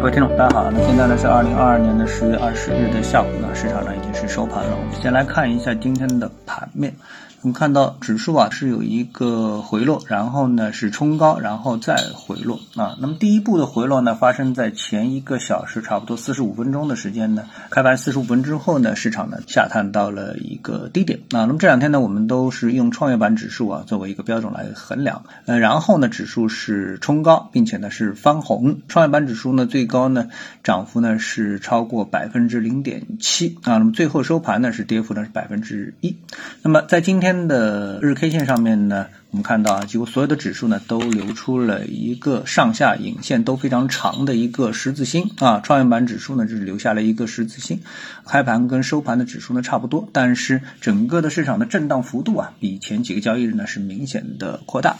各位听众，大家好。那现在呢是二零二二年的十月二十日的下午那，市场呢已经是收盘了。我们先来看一下今天的盘面。我们看到指数啊是有一个回落，然后呢是冲高，然后再回落啊。那么第一步的回落呢发生在前一个小时，差不多四十五分钟的时间呢，开盘四十五分之后呢，市场呢下探到了一个低点啊。那么这两天呢，我们都是用创业板指数啊作为一个标准来衡量，呃，然后呢指数是冲高，并且呢是翻红。创业板指数呢最高呢涨幅呢是超过百分之零点七啊。那么最后收盘呢是跌幅呢是百分之一。那么在今天。天的日 K 线上面呢，我们看到啊，几乎所有的指数呢都留出了一个上下影线都非常长的一个十字星啊。创业板指数呢就是留下了一个十字星，开盘跟收盘的指数呢差不多，但是整个的市场的震荡幅度啊，比前几个交易日呢是明显的扩大。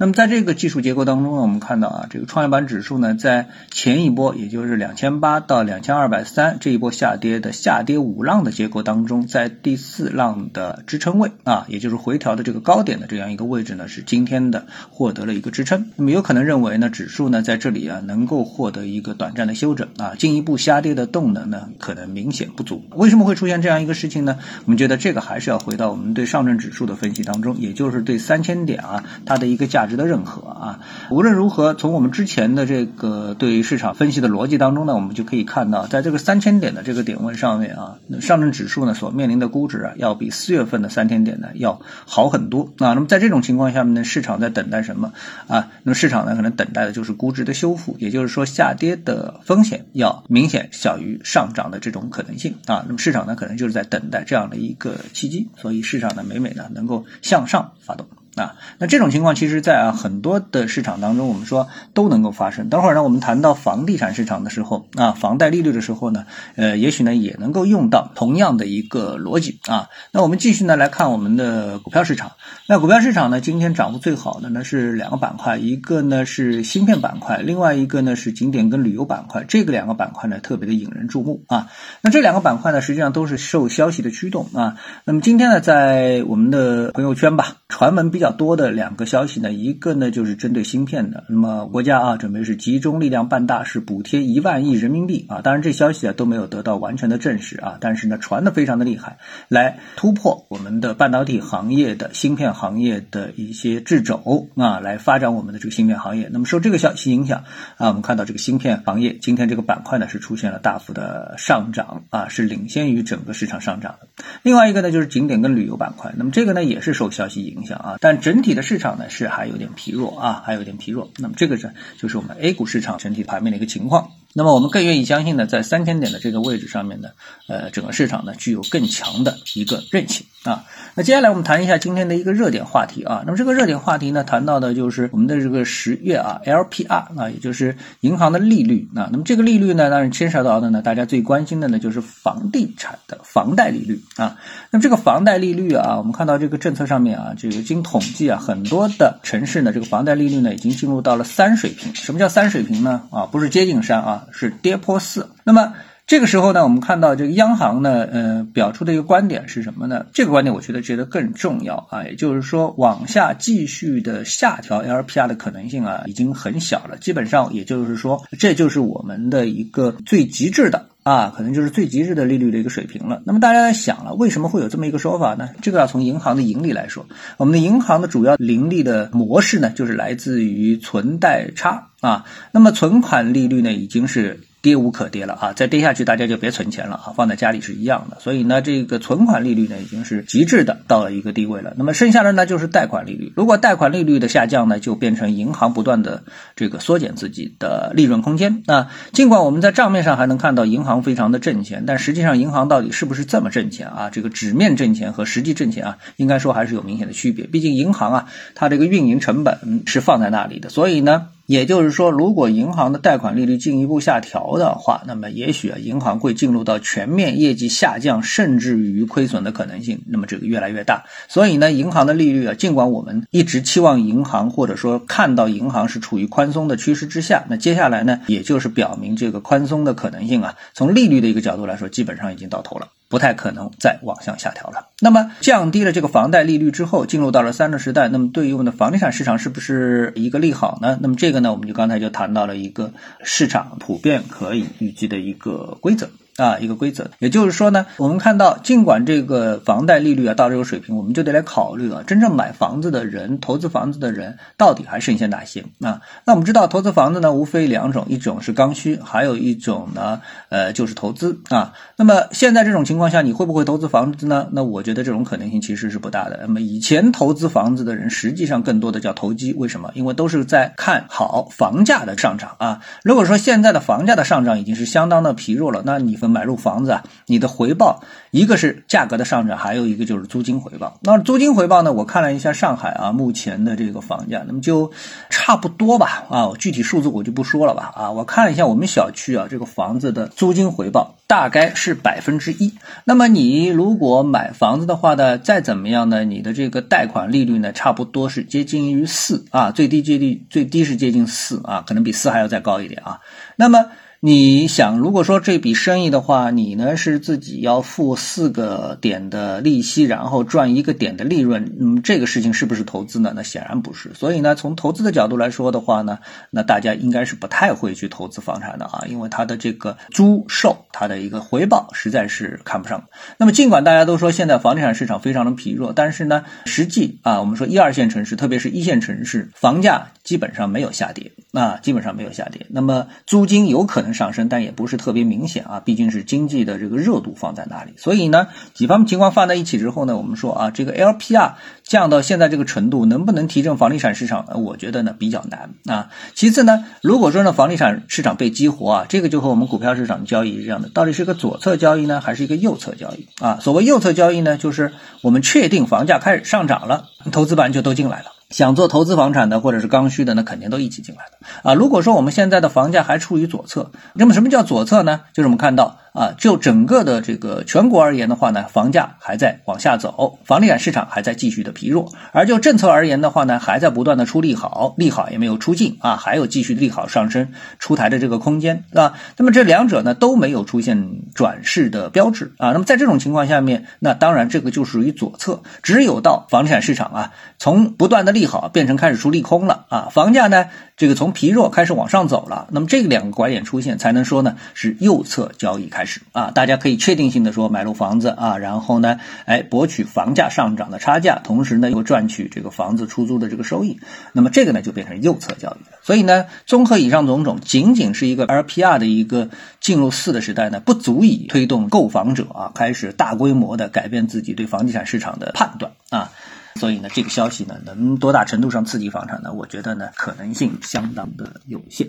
那么在这个技术结构当中呢，我们看到啊，这个创业板指数呢，在前一波，也就是两千八到两千二百三这一波下跌的下跌五浪的结构当中，在第四浪的支撑位啊，也就是回调的这个高点的这样一个位置呢，是今天的获得了一个支撑。那么有可能认为呢，指数呢在这里啊能够获得一个短暂的休整啊，进一步下跌的动能呢可能明显不足。为什么会出现这样一个事情呢？我们觉得这个还是要回到我们对上证指数的分析当中，也就是对三千点啊它的一个价。值得认可啊！无论如何，从我们之前的这个对于市场分析的逻辑当中呢，我们就可以看到，在这个三千点的这个点位上面啊，上证指数呢所面临的估值啊，要比四月份的三千点呢要好很多啊。那么在这种情况下面呢，市场在等待什么啊？那么市场呢可能等待的就是估值的修复，也就是说下跌的风险要明显小于上涨的这种可能性啊。那么市场呢可能就是在等待这样的一个契机，所以市场呢每每呢能够向上发动。啊，那这种情况其实，在啊很多的市场当中，我们说都能够发生。等会儿呢，我们谈到房地产市场的时候，啊，房贷利率的时候呢，呃，也许呢也能够用到同样的一个逻辑啊。那我们继续呢来看我们的股票市场。那股票市场呢，今天涨幅最好的呢是两个板块，一个呢是芯片板块，另外一个呢是景点跟旅游板块。这个两个板块呢特别的引人注目啊。那这两个板块呢，实际上都是受消息的驱动啊。那么今天呢，在我们的朋友圈吧，传闻比较。多的两个消息呢，一个呢就是针对芯片的，那么国家啊准备是集中力量办大事，补贴一万亿人民币啊，当然这消息啊都没有得到完全的证实啊，但是呢传的非常的厉害，来突破我们的半导体行业的芯片行业的一些掣肘啊，来发展我们的这个芯片行业。那么受这个消息影响啊，我们看到这个芯片行业今天这个板块呢是出现了大幅的上涨啊，是领先于整个市场上涨的。另外一个呢就是景点跟旅游板块，那么这个呢也是受消息影影响啊，但。整体的市场呢是还有点疲弱啊，还有点疲弱。那么这个是就是我们 A 股市场整体盘面的一个情况。那么我们更愿意相信呢，在三千点的这个位置上面呢，呃，整个市场呢具有更强的一个韧性啊。那接下来我们谈一下今天的一个热点话题啊。那么这个热点话题呢，谈到的就是我们的这个十月啊，LPR 啊，也就是银行的利率啊。那么这个利率呢，当然牵涉到的呢，大家最关心的呢就是房地产的房贷利率啊。那么这个房贷利率啊，我们看到这个政策上面啊，这个经统计啊，很多的城市呢，这个房贷利率呢已经进入到了三水平。什么叫三水平呢？啊，不是接近三啊。是跌破四，那么这个时候呢，我们看到这个央行呢，呃，表出的一个观点是什么呢？这个观点我觉得觉得更重要啊，也就是说，往下继续的下调 LPR 的可能性啊，已经很小了。基本上也就是说，这就是我们的一个最极致的啊，可能就是最极致的利率的一个水平了。那么大家在想了，为什么会有这么一个说法呢？这个要从银行的盈利来说，我们的银行的主要盈利的模式呢，就是来自于存贷差。啊，那么存款利率呢，已经是跌无可跌了啊！再跌下去，大家就别存钱了啊，放在家里是一样的。所以呢，这个存款利率呢，已经是极致的到了一个地位了。那么剩下的呢，就是贷款利率。如果贷款利率的下降呢，就变成银行不断的这个缩减自己的利润空间。那尽管我们在账面上还能看到银行非常的挣钱，但实际上银行到底是不是这么挣钱啊？这个纸面挣钱和实际挣钱啊，应该说还是有明显的区别。毕竟银行啊，它这个运营成本是放在那里的，所以呢。也就是说，如果银行的贷款利率进一步下调的话，那么也许啊，银行会进入到全面业绩下降，甚至于亏损的可能性，那么这个越来越大。所以呢，银行的利率啊，尽管我们一直期望银行或者说看到银行是处于宽松的趋势之下，那接下来呢，也就是表明这个宽松的可能性啊，从利率的一个角度来说，基本上已经到头了。不太可能再往向下调了。那么降低了这个房贷利率之后，进入到了三的时代，那么对于我们的房地产市场是不是一个利好呢？那么这个呢，我们就刚才就谈到了一个市场普遍可以预计的一个规则。啊，一个规则，也就是说呢，我们看到，尽管这个房贷利率啊到这个水平，我们就得来考虑啊，真正买房子的人、投资房子的人到底还剩下哪些啊？那我们知道，投资房子呢，无非两种，一种是刚需，还有一种呢，呃，就是投资啊。那么现在这种情况下，你会不会投资房子呢？那我觉得这种可能性其实是不大的。那么以前投资房子的人，实际上更多的叫投机，为什么？因为都是在看好房价的上涨啊。如果说现在的房价的上涨已经是相当的疲弱了，那你分。买入房子啊，你的回报一个是价格的上涨，还有一个就是租金回报。那租金回报呢？我看了一下上海啊，目前的这个房价，那么就差不多吧啊，具体数字我就不说了吧啊。我看了一下我们小区啊，这个房子的租金回报大概是百分之一。那么你如果买房子的话呢，再怎么样呢，你的这个贷款利率呢，差不多是接近于四啊，最低接近最低是接近四啊，可能比四还要再高一点啊。那么你想，如果说这笔生意的话，你呢是自己要付四个点的利息，然后赚一个点的利润，嗯，这个事情是不是投资呢？那显然不是。所以呢，从投资的角度来说的话呢，那大家应该是不太会去投资房产的啊，因为它的这个租售，它的一个回报实在是看不上。那么，尽管大家都说现在房地产市场非常的疲弱，但是呢，实际啊，我们说一二线城市，特别是一线城市，房价基本上没有下跌啊，基本上没有下跌。那么租金有可能。上升，但也不是特别明显啊，毕竟是经济的这个热度放在那里，所以呢，几方面情况放在一起之后呢，我们说啊，这个 LPR 降到现在这个程度，能不能提振房地产市场？我觉得呢比较难啊。其次呢，如果说呢房地产市场被激活啊，这个就和我们股票市场的交易是一样的，到底是个左侧交易呢，还是一个右侧交易啊？所谓右侧交易呢，就是我们确定房价开始上涨了，投资板就都进来了。想做投资房产的或者是刚需的，那肯定都一起进来的啊。如果说我们现在的房价还处于左侧，那么什么叫左侧呢？就是我们看到。啊，就整个的这个全国而言的话呢，房价还在往下走，房地产市场还在继续的疲弱。而就政策而言的话呢，还在不断的出利好，利好也没有出尽啊，还有继续利好上升出台的这个空间啊。那么这两者呢都没有出现转势的标志啊。那么在这种情况下面，那当然这个就属于左侧。只有到房地产市场啊，从不断的利好变成开始出利空了啊，房价呢这个从疲弱开始往上走了，那么这两个拐点出现，才能说呢是右侧交易开始啊，大家可以确定性的说买入房子啊，然后呢，哎，博取房价上涨的差价，同时呢又赚取这个房子出租的这个收益，那么这个呢就变成右侧交易了。所以呢，综合以上种种，仅仅是一个 LPR 的一个进入四的时代呢，不足以推动购房者啊开始大规模的改变自己对房地产市场的判断啊。所以呢，这个消息呢能多大程度上刺激房产呢？我觉得呢可能性相当的有限。